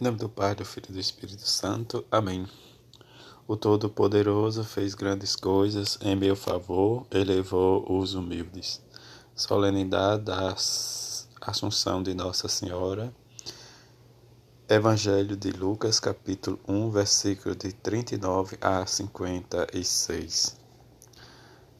Em nome do Pai, do Filho e do Espírito Santo. Amém. O Todo-Poderoso fez grandes coisas em meu favor, elevou os humildes. Solenidade da Assunção de Nossa Senhora. Evangelho de Lucas, capítulo 1, versículo de 39 a 56.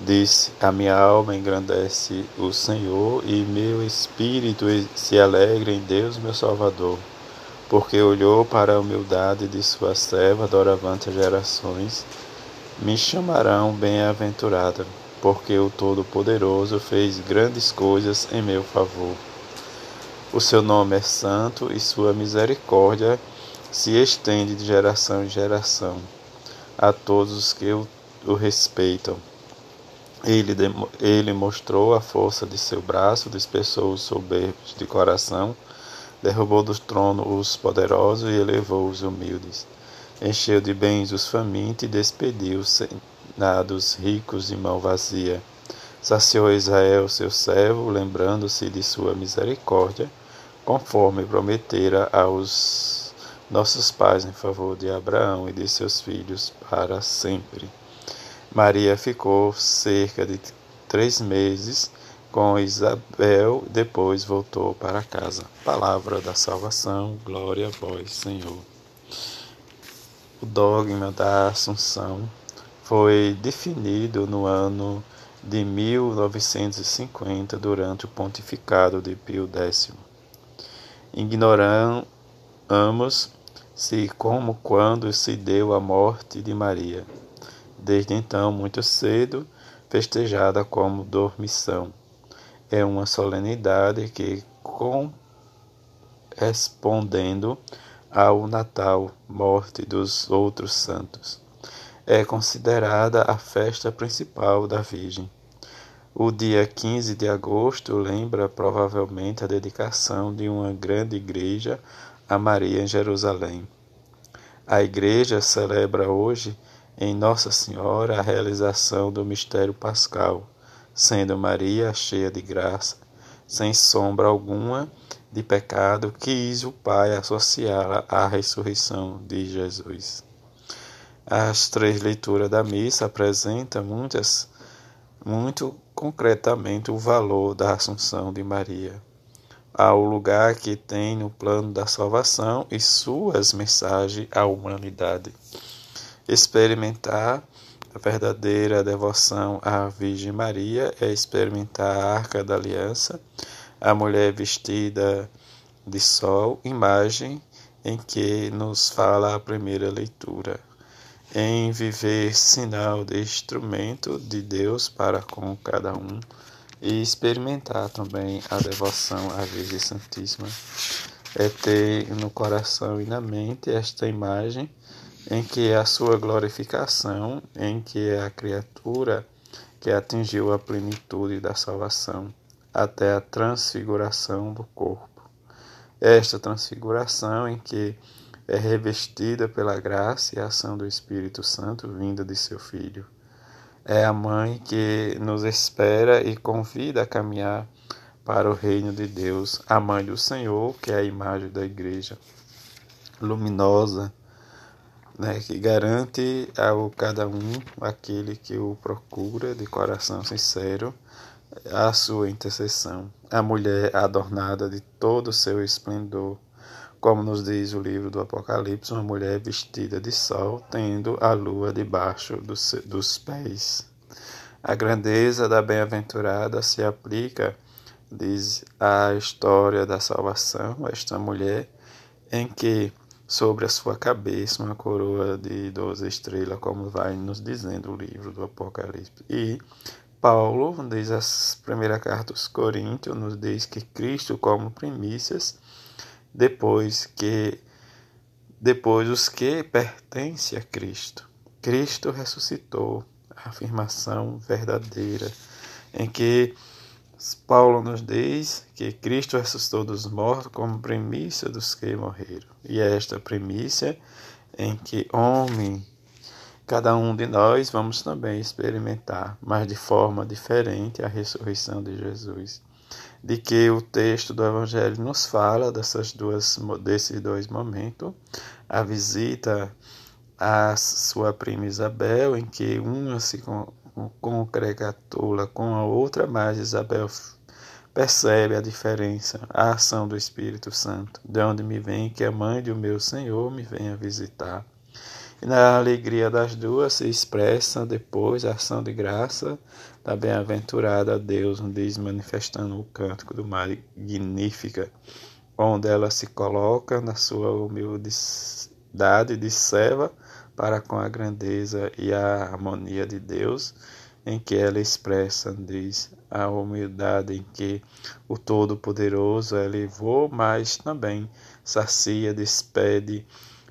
Disse: A minha alma engrandece o Senhor e meu espírito se alegra em Deus, meu Salvador, porque olhou para a humildade de sua serva, doravante gerações. Me chamarão bem-aventurada, porque o Todo-Poderoso fez grandes coisas em meu favor. O seu nome é santo e sua misericórdia se estende de geração em geração a todos os que o, o respeitam. Ele, ele mostrou a força de seu braço, dispersou os soberbos de coração, derrubou do trono os poderosos e elevou os humildes. Encheu de bens os famintos e despediu os senados ricos de mão vazia. Saciou Israel, seu servo, lembrando-se de sua misericórdia, conforme prometera aos nossos pais em favor de Abraão e de seus filhos para sempre. Maria ficou cerca de três meses com Isabel, depois voltou para casa. Palavra da salvação, glória a vós, Senhor. O dogma da Assunção foi definido no ano de 1950 durante o pontificado de Pio X. Ignoramos se como quando se deu a morte de Maria desde então muito cedo, festejada como dormição. É uma solenidade que, correspondendo ao Natal, morte dos outros santos, é considerada a festa principal da Virgem. O dia 15 de agosto lembra provavelmente a dedicação de uma grande igreja a Maria em Jerusalém. A igreja celebra hoje em Nossa Senhora a realização do mistério pascal, sendo Maria cheia de graça, sem sombra alguma de pecado, quis o Pai associá-la à ressurreição de Jesus. As três leituras da missa apresentam muitas, muito concretamente o valor da Assunção de Maria, ao lugar que tem no plano da salvação e suas mensagens à humanidade. Experimentar a verdadeira devoção à Virgem Maria é experimentar a Arca da Aliança, a mulher vestida de sol, imagem em que nos fala a primeira leitura. Em viver sinal de instrumento de Deus para com cada um e experimentar também a devoção à Virgem Santíssima. É ter no coração e na mente esta imagem em que é a sua glorificação, em que é a criatura que atingiu a plenitude da salvação, até a transfiguração do corpo. Esta transfiguração em que é revestida pela graça e ação do Espírito Santo vinda de seu Filho. É a mãe que nos espera e convida a caminhar para o reino de Deus, a mãe do Senhor, que é a imagem da igreja luminosa, né, que garante ao cada um, aquele que o procura de coração sincero, a sua intercessão. A mulher adornada de todo o seu esplendor, como nos diz o livro do Apocalipse, uma mulher vestida de sol, tendo a lua debaixo dos, dos pés. A grandeza da bem-aventurada se aplica, diz a história da salvação, esta mulher, em que sobre a sua cabeça uma coroa de doze estrelas, como vai nos dizendo o livro do Apocalipse. E Paulo, diz a primeira carta aos Coríntios, nos diz que Cristo como primícias depois que depois os que pertencem a Cristo. Cristo ressuscitou, a afirmação verdadeira em que Paulo nos diz que Cristo ressuscitou dos mortos como primícia dos que morreram. E é esta primícia em que homem, cada um de nós vamos também experimentar, mas de forma diferente, a ressurreição de Jesus de que o texto do Evangelho nos fala dessas duas, desses dois momentos. A visita à sua prima Isabel, em que uma se congratula com a outra, mas Isabel percebe a diferença, a ação do Espírito Santo, de onde me vem que a mãe do meu Senhor me venha visitar. E na alegria das duas se expressa depois a ação de graça da bem-aventurada Deus, diz manifestando o cântico do Magnífica, onde ela se coloca na sua humildade de serva para com a grandeza e a harmonia de Deus, em que ela expressa, diz, a humildade em que o Todo-Poderoso elevou, mas também sacia, despede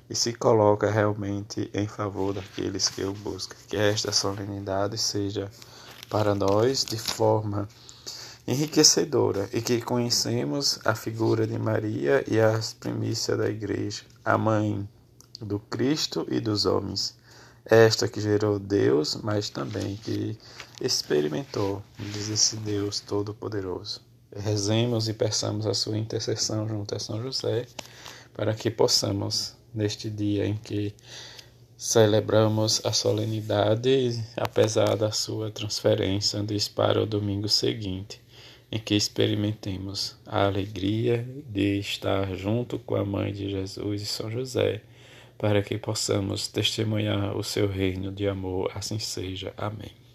e se coloca realmente em favor daqueles que o buscam. Que esta solenidade seja para nós de forma enriquecedora e que conhecemos a figura de Maria e as primícias da Igreja, a mãe do Cristo e dos homens. Esta que gerou Deus, mas também que experimentou, diz esse Deus Todo-Poderoso. Rezemos e peçamos a sua intercessão junto a São José, para que possamos neste dia em que celebramos a solenidade, apesar da sua transferência diz para o domingo seguinte, em que experimentemos a alegria de estar junto com a Mãe de Jesus e São José, para que possamos testemunhar o seu reino de amor. Assim seja. Amém.